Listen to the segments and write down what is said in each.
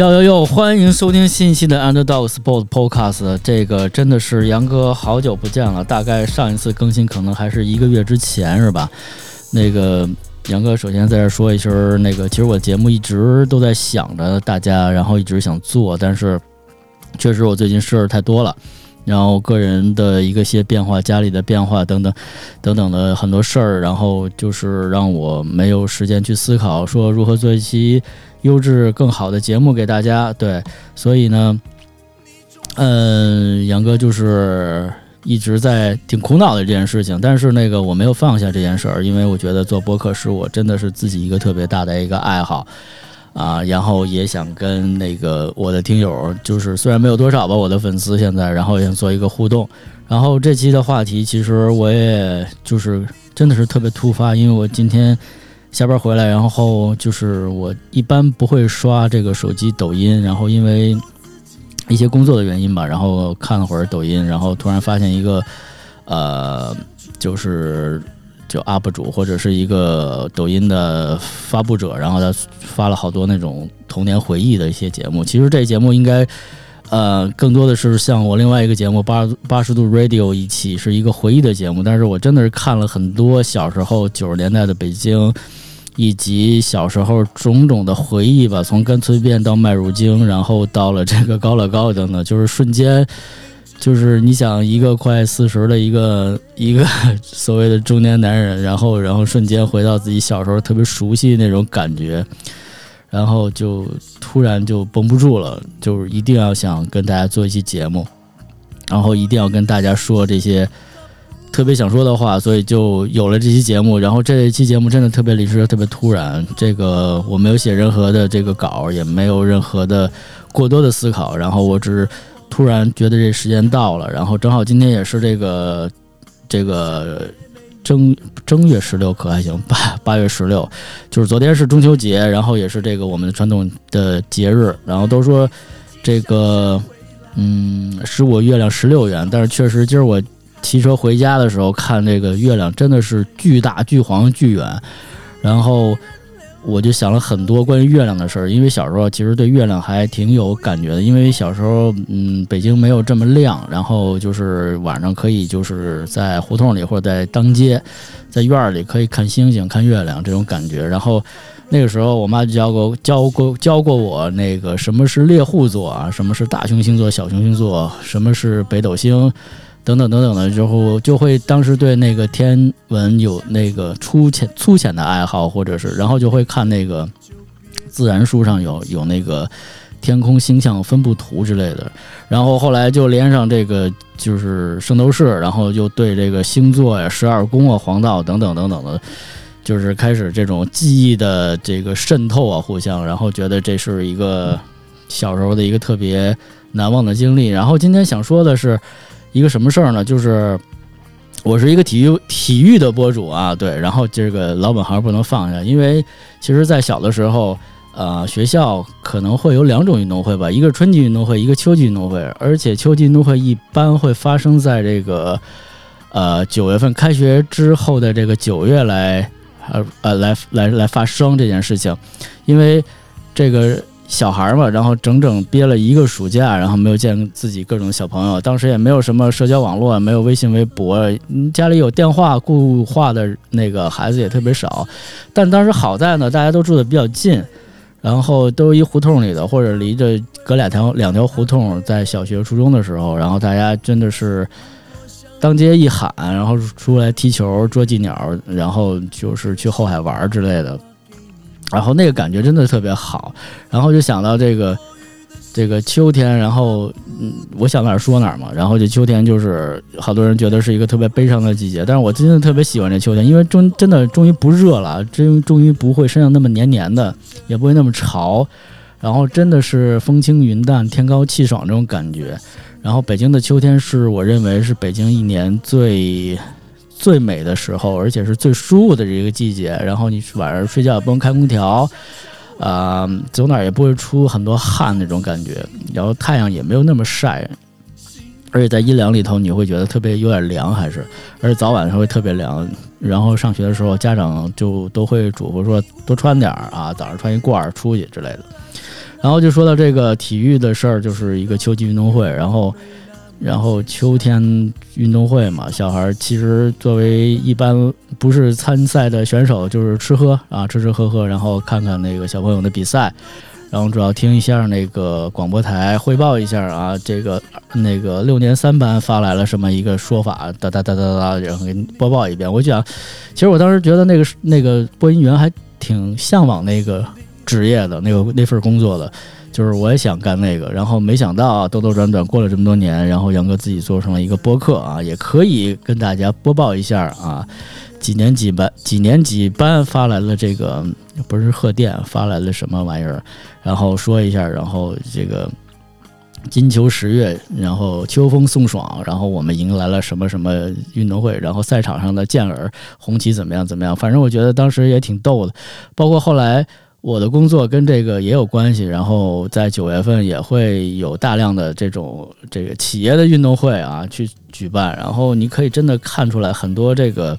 哟哟哟！欢迎收听新一期的 Underdog Sport Podcast。这个真的是杨哥好久不见了，大概上一次更新可能还是一个月之前，是吧？那个杨哥首先在这说一声，那个其实我节目一直都在想着大家，然后一直想做，但是确实我最近事儿太多了，然后个人的一个些变化，家里的变化等等等等的很多事儿，然后就是让我没有时间去思考说如何做一期。优质更好的节目给大家，对，所以呢，嗯，杨哥就是一直在挺苦恼的这件事情，但是那个我没有放下这件事儿，因为我觉得做播客是我真的是自己一个特别大的一个爱好啊，然后也想跟那个我的听友，就是虽然没有多少吧，我的粉丝现在，然后也想做一个互动，然后这期的话题其实我也就是真的是特别突发，因为我今天。下班回来，然后就是我一般不会刷这个手机抖音，然后因为一些工作的原因吧，然后看了会儿抖音，然后突然发现一个呃，就是就 UP 主或者是一个抖音的发布者，然后他发了好多那种童年回忆的一些节目。其实这节目应该呃更多的是像我另外一个节目八八十度 Radio 一起是一个回忆的节目，但是我真的是看了很多小时候九十年代的北京。以及小时候种种的回忆吧，从干脆面到麦乳精，然后到了这个高乐高等等，就是瞬间，就是你想一个快四十的一个 一个所谓的中年男人，然后然后瞬间回到自己小时候特别熟悉那种感觉，然后就突然就绷不住了，就是一定要想跟大家做一期节目，然后一定要跟大家说这些。特别想说的话，所以就有了这期节目。然后这一期节目真的特别临时，特别突然。这个我没有写任何的这个稿，也没有任何的过多的思考。然后我只是突然觉得这时间到了。然后正好今天也是这个这个正正月十六，可还行？八八月十六，就是昨天是中秋节，然后也是这个我们的传统的节日。然后都说这个嗯，十五月亮十六圆，但是确实今儿我。骑车回家的时候看这个月亮，真的是巨大、巨黄、巨圆。然后我就想了很多关于月亮的事儿，因为小时候其实对月亮还挺有感觉的。因为小时候，嗯，北京没有这么亮，然后就是晚上可以就是在胡同里或者在当街，在院儿里可以看星星、看月亮这种感觉。然后那个时候，我妈就教过、教过、教过我那个什么是猎户座啊，什么是大熊星座、小熊星座，什么是北斗星。等等等等的，之后就会当时对那个天文有那个粗浅粗浅的爱好，或者是然后就会看那个自然书上有有那个天空星象分布图之类的，然后后来就连上这个就是圣斗士，然后就对这个星座呀、十二宫啊、黄道等等等等的，就是开始这种记忆的这个渗透啊，互相，然后觉得这是一个小时候的一个特别难忘的经历。然后今天想说的是。一个什么事儿呢？就是我是一个体育体育的博主啊，对，然后这个老本行不能放下，因为其实，在小的时候，呃，学校可能会有两种运动会吧，一个春季运动会，一个秋季运动会，而且秋季运动会一般会发生在这个呃九月份开学之后的这个九月来，呃呃来来来发生这件事情，因为这个。小孩嘛，然后整整憋了一个暑假，然后没有见自己各种小朋友。当时也没有什么社交网络，没有微信、微博，家里有电话固话的那个孩子也特别少。但当时好在呢，大家都住的比较近，然后都一胡同里的，或者离着隔两条两条胡同。在小学、初中的时候，然后大家真的是当街一喊，然后出来踢球、捉鸡鸟，然后就是去后海玩之类的。然后那个感觉真的特别好，然后就想到这个这个秋天，然后嗯，我想哪儿说哪儿嘛。然后这秋天就是好多人觉得是一个特别悲伤的季节，但是我真的特别喜欢这秋天，因为终真的终于不热了，真终于不会身上那么黏黏的，也不会那么潮，然后真的是风轻云淡、天高气爽这种感觉。然后北京的秋天是我认为是北京一年最。最美的时候，而且是最舒服的这个季节。然后你晚上睡觉也不用开空调，啊，走哪儿也不会出很多汗那种感觉。然后太阳也没有那么晒，而且在阴凉里头你会觉得特别有点凉，还是而且早晚还会特别凉。然后上学的时候，家长就都会嘱咐说多穿点儿啊，早上穿一褂儿出去之类的。然后就说到这个体育的事儿，就是一个秋季运动会，然后。然后秋天运动会嘛，小孩其实作为一般不是参赛的选手，就是吃喝啊，吃吃喝喝，然后看看那个小朋友的比赛，然后主要听一下那个广播台汇报一下啊，这个那个六年三班发来了什么一个说法，哒哒哒哒哒，然后给你播报一遍。我想，其实我当时觉得那个那个播音员还挺向往那个职业的，那个那份工作的。就是我也想干那个，然后没想到啊兜兜转转过了这么多年，然后杨哥自己做成了一个播客啊，也可以跟大家播报一下啊，几年几班几年几班发来了这个不是贺电发来了什么玩意儿，然后说一下，然后这个金秋十月，然后秋风送爽，然后我们迎来了什么什么运动会，然后赛场上的健儿红旗怎么样怎么样，反正我觉得当时也挺逗的，包括后来。我的工作跟这个也有关系，然后在九月份也会有大量的这种这个企业的运动会啊去举办，然后你可以真的看出来很多这个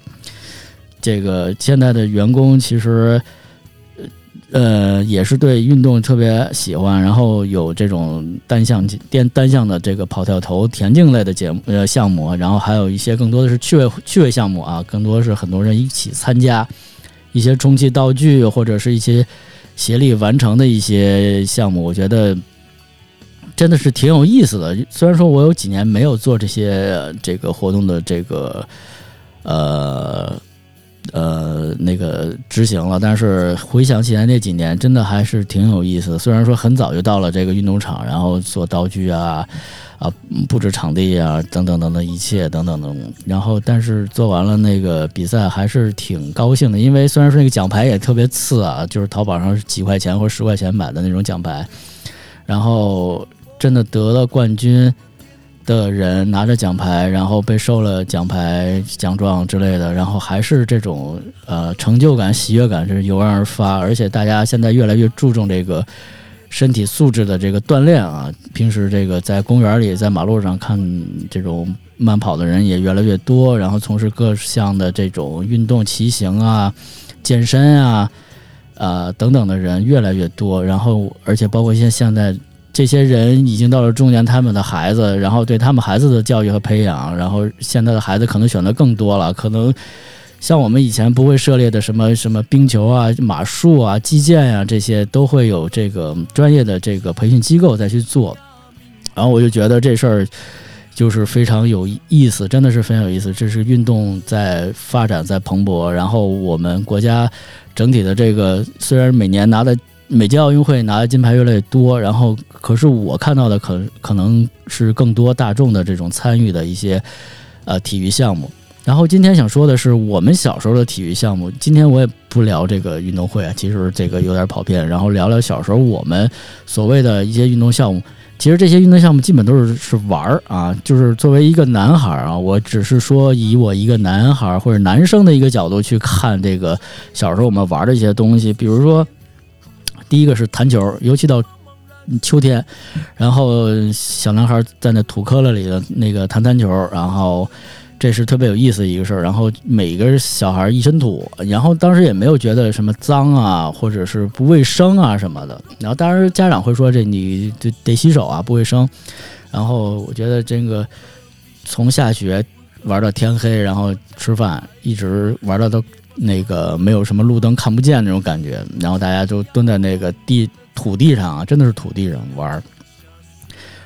这个现在的员工其实呃也是对运动特别喜欢，然后有这种单项电单项的这个跑跳投田径类的节目呃项目，然后还有一些更多的是趣味趣味项目啊，更多是很多人一起参加一些充气道具或者是一些。协力完成的一些项目，我觉得真的是挺有意思的。虽然说我有几年没有做这些这个活动的这个呃呃那个执行了，但是回想起来那几年，真的还是挺有意思的。虽然说很早就到了这个运动场，然后做道具啊。啊，布置场地啊，等等等等一切等等等，然后但是做完了那个比赛还是挺高兴的，因为虽然说那个奖牌也特别次啊，就是淘宝上几块钱或者十块钱买的那种奖牌，然后真的得了冠军的人拿着奖牌，然后被授了奖牌奖状之类的，然后还是这种呃成就感、喜悦感是油然而发，而且大家现在越来越注重这个。身体素质的这个锻炼啊，平时这个在公园里、在马路上看这种慢跑的人也越来越多，然后从事各项的这种运动、骑行啊、健身啊、啊等等的人越来越多。然后，而且包括现现在这些人已经到了中年，他们的孩子，然后对他们孩子的教育和培养，然后现在的孩子可能选择更多了，可能。像我们以前不会涉猎的什么什么冰球啊、马术啊、击剑呀，这些都会有这个专业的这个培训机构再去做。然后我就觉得这事儿就是非常有意思，真的是非常有意思。这是运动在发展、在蓬勃。然后我们国家整体的这个虽然每年拿的每届奥运会拿的金牌越来越多，然后可是我看到的可可能是更多大众的这种参与的一些呃体育项目。然后今天想说的是我们小时候的体育项目。今天我也不聊这个运动会啊，其实这个有点跑偏。然后聊聊小时候我们所谓的一些运动项目。其实这些运动项目基本都是是玩儿啊，就是作为一个男孩儿啊，我只是说以我一个男孩儿或者男生的一个角度去看这个小时候我们玩的一些东西。比如说，第一个是弹球，尤其到秋天，然后小男孩在那土坷垃里的那个弹弹球，然后。这是特别有意思的一个事儿，然后每个小孩一身土，然后当时也没有觉得什么脏啊，或者是不卫生啊什么的。然后当时家长会说这你得得洗手啊，不卫生。然后我觉得这个从下学玩到天黑，然后吃饭，一直玩到都那个没有什么路灯看不见那种感觉。然后大家就蹲在那个地土地上啊，真的是土地上玩。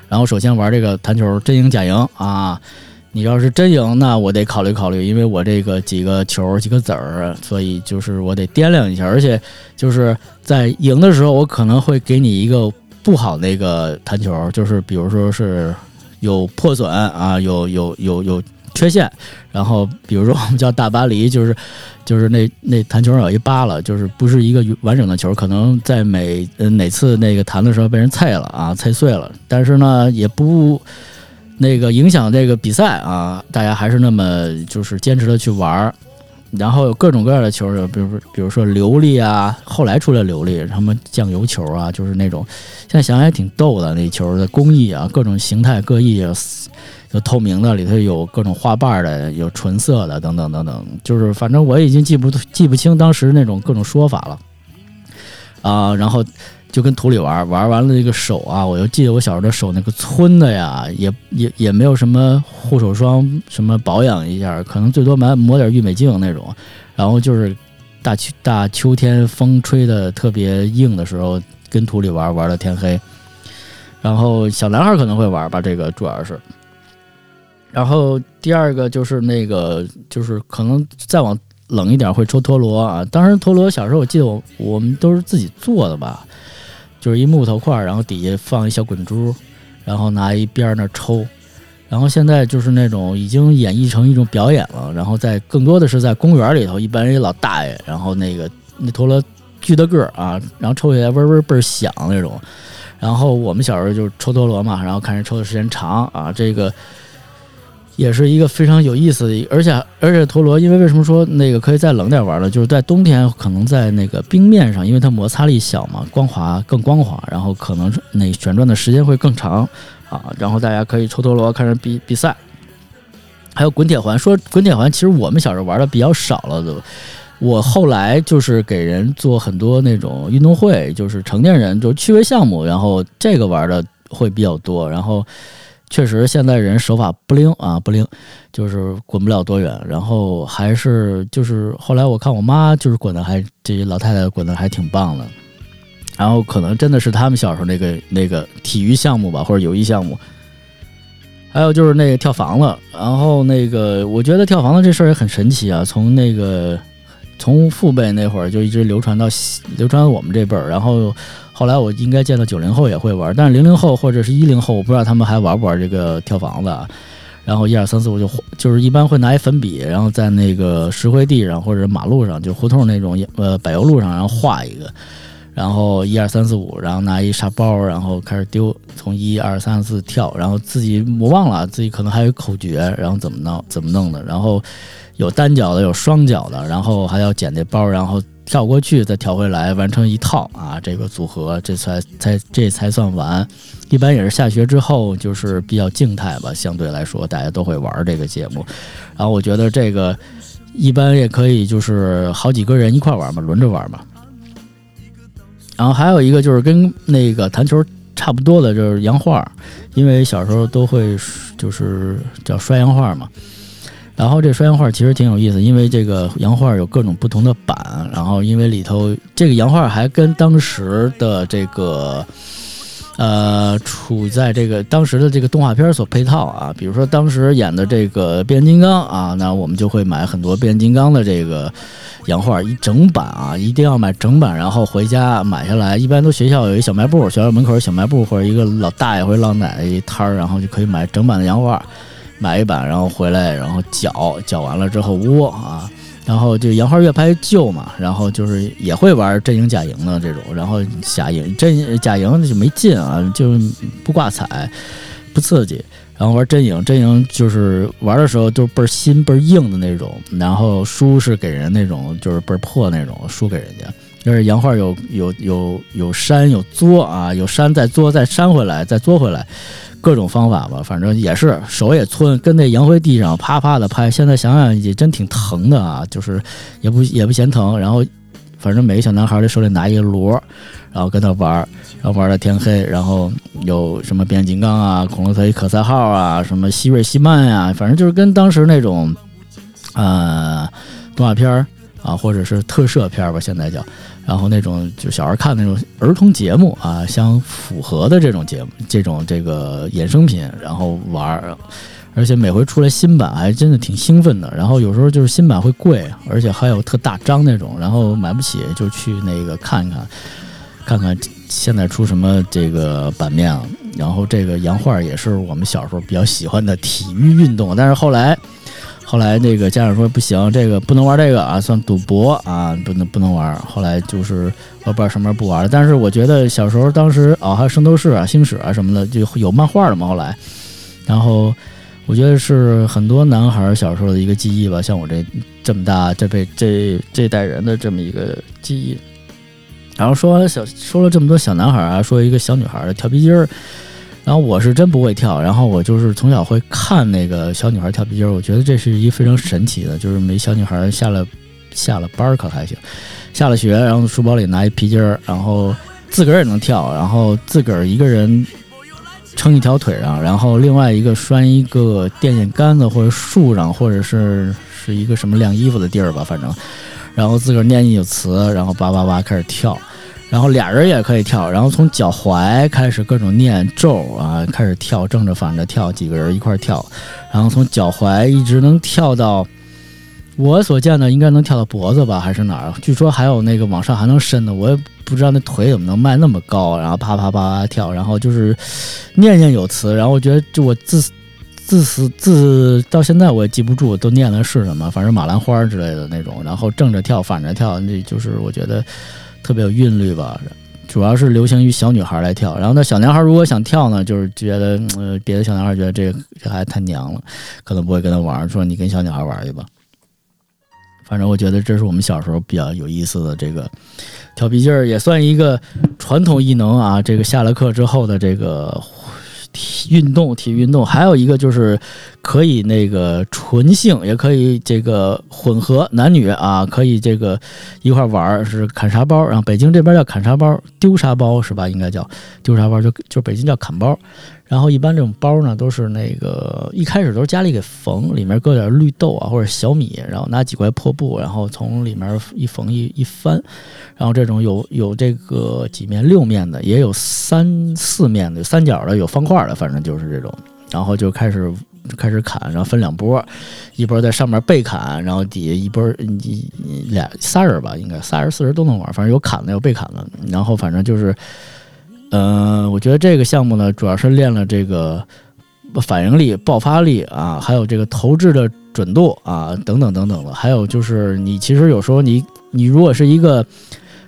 然后首先玩这个弹球，真赢假赢啊。你要是真赢，那我得考虑考虑，因为我这个几个球几个子儿，所以就是我得掂量一下。而且就是在赢的时候，我可能会给你一个不好那个弹球，就是比如说是有破损啊，有有有有缺陷。然后比如说我们叫大巴黎，就是 就是那那弹球上有一疤了，就是不是一个完整的球，可能在每哪次那个弹的时候被人踩了啊，踩碎了。但是呢，也不。那个影响这个比赛啊，大家还是那么就是坚持的去玩儿，然后有各种各样的球，比如比如说琉璃啊，后来出来琉璃，什么酱油球啊，就是那种。现在想想也挺逗的那球的工艺啊，各种形态各异，有透明的，里头有各种花瓣的，有纯色的，等等等等，就是反正我已经记不记不清当时那种各种说法了。啊，然后。就跟土里玩，玩完了那个手啊，我就记得我小时候的手那个皴的呀，也也也没有什么护手霜，什么保养一下，可能最多买抹点郁美净那种。然后就是大秋大秋天风吹的特别硬的时候，跟土里玩玩到天黑。然后小男孩可能会玩吧，这个主要是。然后第二个就是那个，就是可能再往冷一点会抽陀螺啊。当时陀螺小时候我记得我我们都是自己做的吧，就是一木头块，然后底下放一小滚珠，然后拿一边那抽。然后现在就是那种已经演绎成一种表演了，然后在更多的是在公园里头，一般人老大爷，然后那个那陀螺巨大个儿啊，然后抽起来嗡嗡倍儿响那种。然后我们小时候就抽陀螺嘛，然后看人抽的时间长啊，这个也是一个非常有意思的，而且而且陀螺，因为为什么说那个可以再冷点玩呢？就是在冬天可能在那个冰面上，因为它摩擦力小嘛，光滑更光滑，然后可能那旋转的时间会更长啊，然后大家可以抽陀螺看人比比赛，还有滚铁环。说滚铁环，其实我们小时候玩的比较少了都。我后来就是给人做很多那种运动会，就是成年人就趣味项目，然后这个玩的会比较多。然后确实现在人手法不灵啊，不灵，就是滚不了多远。然后还是就是后来我看我妈就是滚的还这些老太太滚的还挺棒的。然后可能真的是他们小时候那个那个体育项目吧，或者友谊项目。还有就是那个跳房子，然后那个我觉得跳房子这事儿也很神奇啊，从那个。从父辈那会儿就一直流传到流传到我们这辈儿，然后后来我应该见到九零后也会玩，但是零零后或者是一零后，我不知道他们还玩不玩这个跳房子。然后一二三四五就就是一般会拿一粉笔，然后在那个石灰地上或者马路上，就胡同那种呃柏油路上，然后画一个，然后一二三四五，然后拿一沙包，然后开始丢，从一二三四跳，然后自己我忘了自己可能还有口诀，然后怎么弄怎么弄的，然后。有单脚的，有双脚的，然后还要捡那包，然后跳过去，再跳回来，完成一套啊，这个组合，这才才这才算完。一般也是下学之后，就是比较静态吧，相对来说大家都会玩这个节目。然后我觉得这个一般也可以，就是好几个人一块玩嘛，轮着玩嘛。然后还有一个就是跟那个弹球差不多的，就是洋画，因为小时候都会就是叫摔洋画嘛。然后这摔洋画其实挺有意思，因为这个洋画有各种不同的版，然后因为里头这个洋画还跟当时的这个，呃，处在这个当时的这个动画片所配套啊，比如说当时演的这个变形金刚啊，那我们就会买很多变形金刚的这个洋画一整版啊，一定要买整版，然后回家买下来，一般都学校有一小卖部，学校门口小卖部或者一个老大爷或者老奶奶一摊儿，然后就可以买整版的洋画。买一版，然后回来，然后搅搅完了之后窝啊，然后就杨花越拍越旧嘛，然后就是也会玩真赢假赢的这种，然后假赢真假赢就没劲啊，就不挂彩，不刺激。然后玩真赢，真赢就是玩的时候都倍儿新倍儿硬的那种，然后输是给人那种就是倍儿破那种，输给人家。就是杨花有有有有删有作啊，有删再作再删回来再作回来。各种方法吧，反正也是手也皴，跟那洋灰地上啪啪的拍。现在想想也真挺疼的啊，就是也不也不嫌疼。然后反正每个小男孩儿的手里拿一个锣，然后跟他玩儿，然后玩到天黑。然后有什么变形金刚啊、恐龙特异可赛号啊、什么希瑞希曼呀，反正就是跟当时那种呃动画片儿啊，或者是特摄片儿吧，现在叫。然后那种就小孩看那种儿童节目啊，相符合的这种节目，这种这个衍生品，然后玩儿，而且每回出来新版还真的挺兴奋的。然后有时候就是新版会贵，而且还有特大张那种，然后买不起就去那个看看，看看现在出什么这个版面了。然后这个洋画也是我们小时候比较喜欢的体育运动，但是后来。后来那个家长说不行，这个不能玩这个啊，算赌博啊，不能不能玩。后来就是我不知道什么时候不玩了。但是我觉得小时候当时哦，还有圣斗士啊、星矢啊什么的，就有漫画了嘛。后来，然后我觉得是很多男孩小时候的一个记忆吧，像我这这么大这辈这这代人的这么一个记忆。然后说完小说了这么多小男孩啊，说一个小女孩的跳皮筋儿。然后我是真不会跳，然后我就是从小会看那个小女孩跳皮筋儿，我觉得这是一非常神奇的，就是没小女孩下了下了班儿可还行，下了学，然后书包里拿一皮筋儿，然后自个儿也能跳，然后自个儿一个人撑一条腿上，然后另外一个拴一个电线杆子或者树上，或者是是一个什么晾衣服的地儿吧，反正，然后自个儿念一首词，然后叭叭叭开始跳，然后俩人也可以跳，然后从脚踝开始各种念咒啊，开始跳，正着反着跳，几个人一块儿跳，然后从脚踝一直能跳到。我所见的应该能跳到脖子吧，还是哪儿？据说还有那个往上还能伸的，我也不知道那腿怎么能迈那么高，然后啪啪啪跳，然后就是念念有词，然后我觉得就我自自死自到现在我也记不住都念的是什么，反正马兰花之类的那种，然后正着跳反着跳，那就是我觉得特别有韵律吧。主要是流行于小女孩来跳，然后那小男孩如果想跳呢，就是觉得呃别的小男孩觉得这这孩子太娘了，可能不会跟他玩，说你跟小女孩玩去吧。反正我觉得这是我们小时候比较有意思的这个跳皮筋儿，也算一个传统异能啊。这个下了课之后的这个运动，体育运动，还有一个就是可以那个纯性，也可以这个混合男女啊，可以这个一块玩儿，是砍沙包。然后北京这边叫砍沙包，丢沙包是吧？应该叫丢沙包，就就北京叫砍包。然后一般这种包呢，都是那个一开始都是家里给缝，里面搁点绿豆啊或者小米，然后拿几块破布，然后从里面一缝一一翻，然后这种有有这个几面六面的，也有三四面的，有三角的，有方块的，反正就是这种。然后就开始开始砍，然后分两波，一波在上面被砍，然后底下一波一俩仨人吧，应该仨人四人都能玩，反正有砍的有被砍的，然后反正就是。嗯，我觉得这个项目呢，主要是练了这个反应力、爆发力啊，还有这个投掷的准度啊，等等等等的。还有就是，你其实有时候你你如果是一个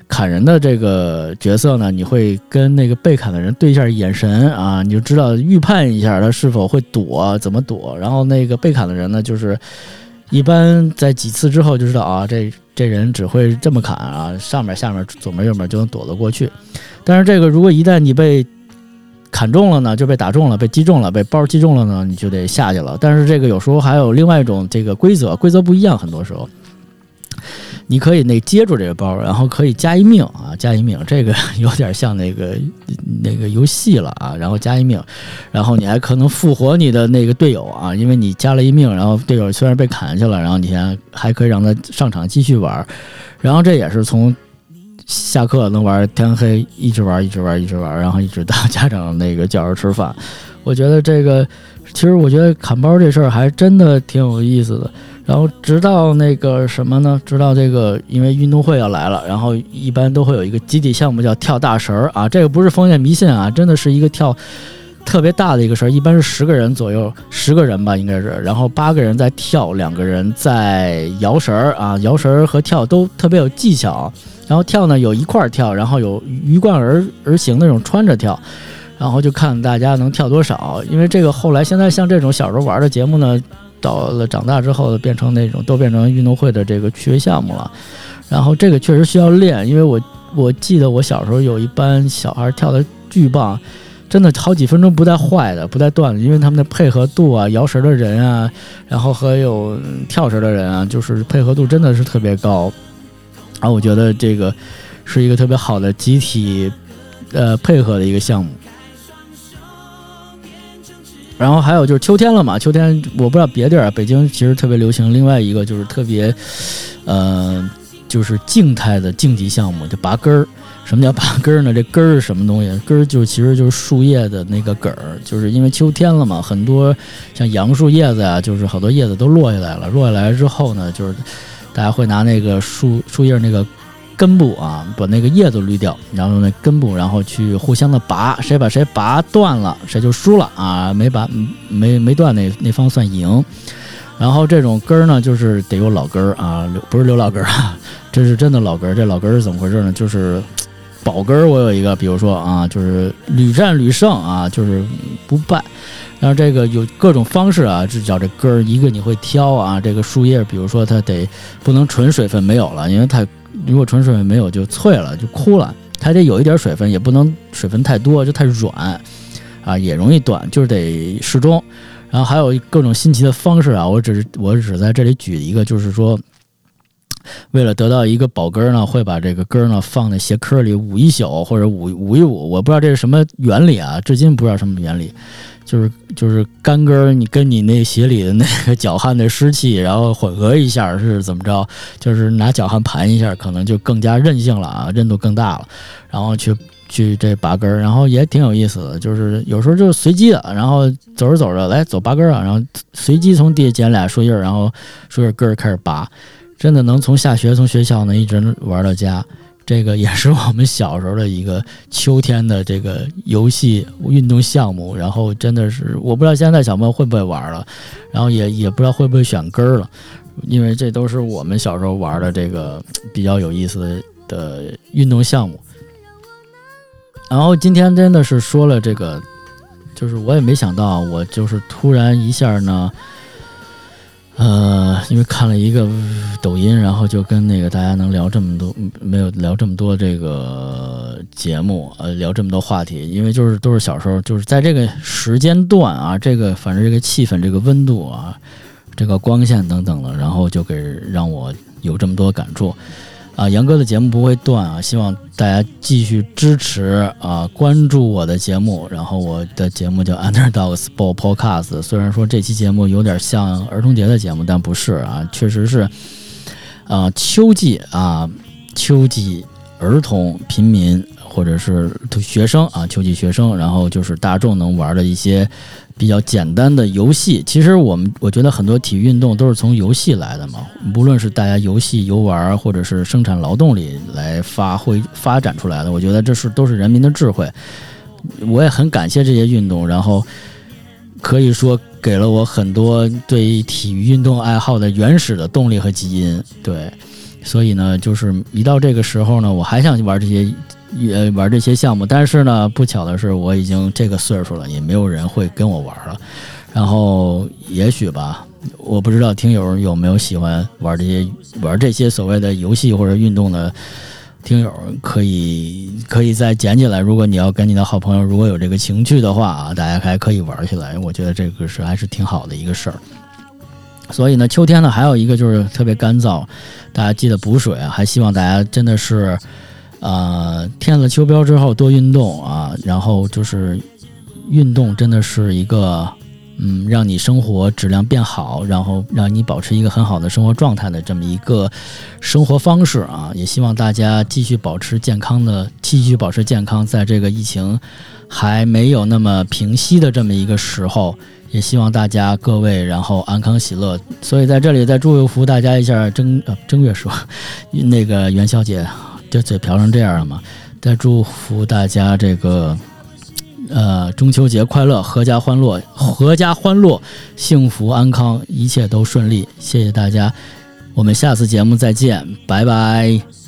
砍人的这个角色呢，你会跟那个被砍的人对一下眼神啊，你就知道预判一下他是否会躲，怎么躲。然后那个被砍的人呢，就是一般在几次之后就知道啊，这这人只会这么砍啊，上面、下面、左面、右面就能躲得过去。但是这个，如果一旦你被砍中了呢，就被打中了，被击中了，被包击中了呢，你就得下去了。但是这个有时候还有另外一种这个规则，规则不一样，很多时候你可以那接住这个包，然后可以加一命啊，加一命，这个 有点像那个那个游戏了啊。然后加一命，然后你还可能复活你的那个队友啊，因为你加了一命，然后队友虽然被砍下去了，然后你还还可以让他上场继续玩。然后这也是从。下课能玩天黑，一直玩，一直玩，一直玩，然后一直到家长那个叫着吃饭。我觉得这个，其实我觉得砍包这事儿还真的挺有意思的。然后直到那个什么呢？直到这个，因为运动会要来了，然后一般都会有一个集体项目叫跳大绳儿啊。这个不是封建迷信啊，真的是一个跳特别大的一个绳儿，一般是十个人左右，十个人吧应该是，然后八个人在跳，两个人在摇绳儿啊，摇绳儿和跳都特别有技巧。然后跳呢，有一块跳，然后有鱼贯而而行那种穿着跳，然后就看大家能跳多少。因为这个后来现在像这种小时候玩的节目呢，到了长大之后变成那种都变成运动会的这个趣味项目了。然后这个确实需要练，因为我我记得我小时候有一班小孩跳的巨棒，真的好几分钟不带坏的，不带断的，因为他们的配合度啊，摇绳的人啊，然后和有跳绳的人啊，就是配合度真的是特别高。然后，我觉得这个是一个特别好的集体呃配合的一个项目。然后还有就是秋天了嘛，秋天我不知道别地儿，北京其实特别流行。另外一个就是特别呃，就是静态的竞技项目，就拔根儿。什么叫拔根儿呢？这根儿是什么东西？根儿就其实就是树叶的那个梗儿，就是因为秋天了嘛，很多像杨树叶子呀，就是好多叶子都落下来了。落下来之后呢，就是。大家会拿那个树树叶那个根部啊，把那个叶子捋掉，然后用那根部，然后去互相的拔，谁把谁拔断了，谁就输了啊！没拔没没断那那方算赢。然后这种根儿呢，就是得有老根儿啊，不是刘老根儿啊，这是真的老根儿。这老根儿是怎么回事呢？就是宝根儿。我有一个，比如说啊，就是屡战屡胜啊，就是不败。然后这个有各种方式啊，这叫这根儿。一个你会挑啊，这个树叶，比如说它得不能纯水分没有了，因为它如果纯水分没有就脆了就枯了，它得有一点水分，也不能水分太多就太软啊，也容易断，就是得适中。然后还有各种新奇的方式啊，我只是我只在这里举一个，就是说为了得到一个保根儿呢，会把这个根儿呢放在鞋壳里捂一宿或者捂捂一捂，我不知道这是什么原理啊，至今不知道什么原理。就是就是干根儿，你跟你那鞋里的那个脚汗的湿气，然后混合一下是怎么着？就是拿脚汗盘一下，可能就更加韧性了啊，韧度更大了。然后去去这拔根儿，然后也挺有意思的，就是有时候就是随机的，然后走着走着来走拔根儿啊，然后随机从地下捡俩树叶儿，然后树叶根儿开始拔，真的能从下学从学校呢一直玩到家。这个也是我们小时候的一个秋天的这个游戏运动项目，然后真的是我不知道现在小朋友会不会玩了，然后也也不知道会不会选根儿了，因为这都是我们小时候玩的这个比较有意思的运动项目。然后今天真的是说了这个，就是我也没想到，我就是突然一下呢。呃，因为看了一个抖音，然后就跟那个大家能聊这么多，没有聊这么多这个节目，呃，聊这么多话题，因为就是都是小时候，就是在这个时间段啊，这个反正这个气氛、这个温度啊，这个光线等等的，然后就给让我有这么多感触。啊，杨哥的节目不会断啊！希望大家继续支持啊，关注我的节目。然后我的节目叫 Underdog Sport Podcast。虽然说这期节目有点像儿童节的节目，但不是啊，确实是啊，秋季啊，秋季儿童、平民或者是学生啊，秋季学生，然后就是大众能玩的一些。比较简单的游戏，其实我们我觉得很多体育运动都是从游戏来的嘛。无论是大家游戏游玩，或者是生产劳动力来发挥发展出来的，我觉得这是都是人民的智慧。我也很感谢这些运动，然后可以说给了我很多对体育运动爱好的原始的动力和基因。对，所以呢，就是一到这个时候呢，我还想去玩这些。也玩这些项目，但是呢，不巧的是，我已经这个岁数了，也没有人会跟我玩了。然后，也许吧，我不知道听友有没有喜欢玩这些玩这些所谓的游戏或者运动的听友，可以可以再捡起来。如果你要跟你的好朋友如果有这个情趣的话啊，大家还可以玩起来。我觉得这个是还是挺好的一个事儿。所以呢，秋天呢，还有一个就是特别干燥，大家记得补水啊。还希望大家真的是。呃，添了秋膘之后多运动啊，然后就是运动真的是一个嗯，让你生活质量变好，然后让你保持一个很好的生活状态的这么一个生活方式啊。也希望大家继续保持健康的，继续保持健康，在这个疫情还没有那么平息的这么一个时候，也希望大家各位然后安康喜乐。所以在这里再祝福大家一下正呃正月说那个元宵节。这嘴瓢成这样了吗？再祝福大家这个，呃，中秋节快乐，阖家欢乐，阖家欢乐，幸福安康，一切都顺利。谢谢大家，我们下次节目再见，拜拜。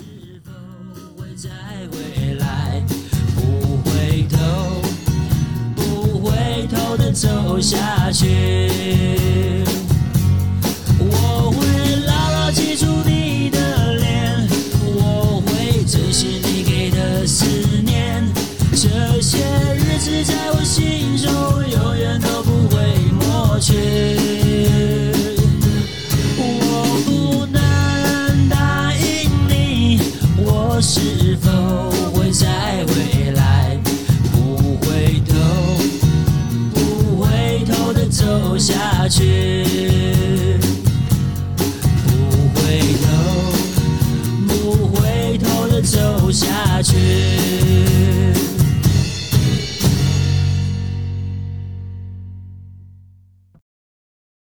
下去。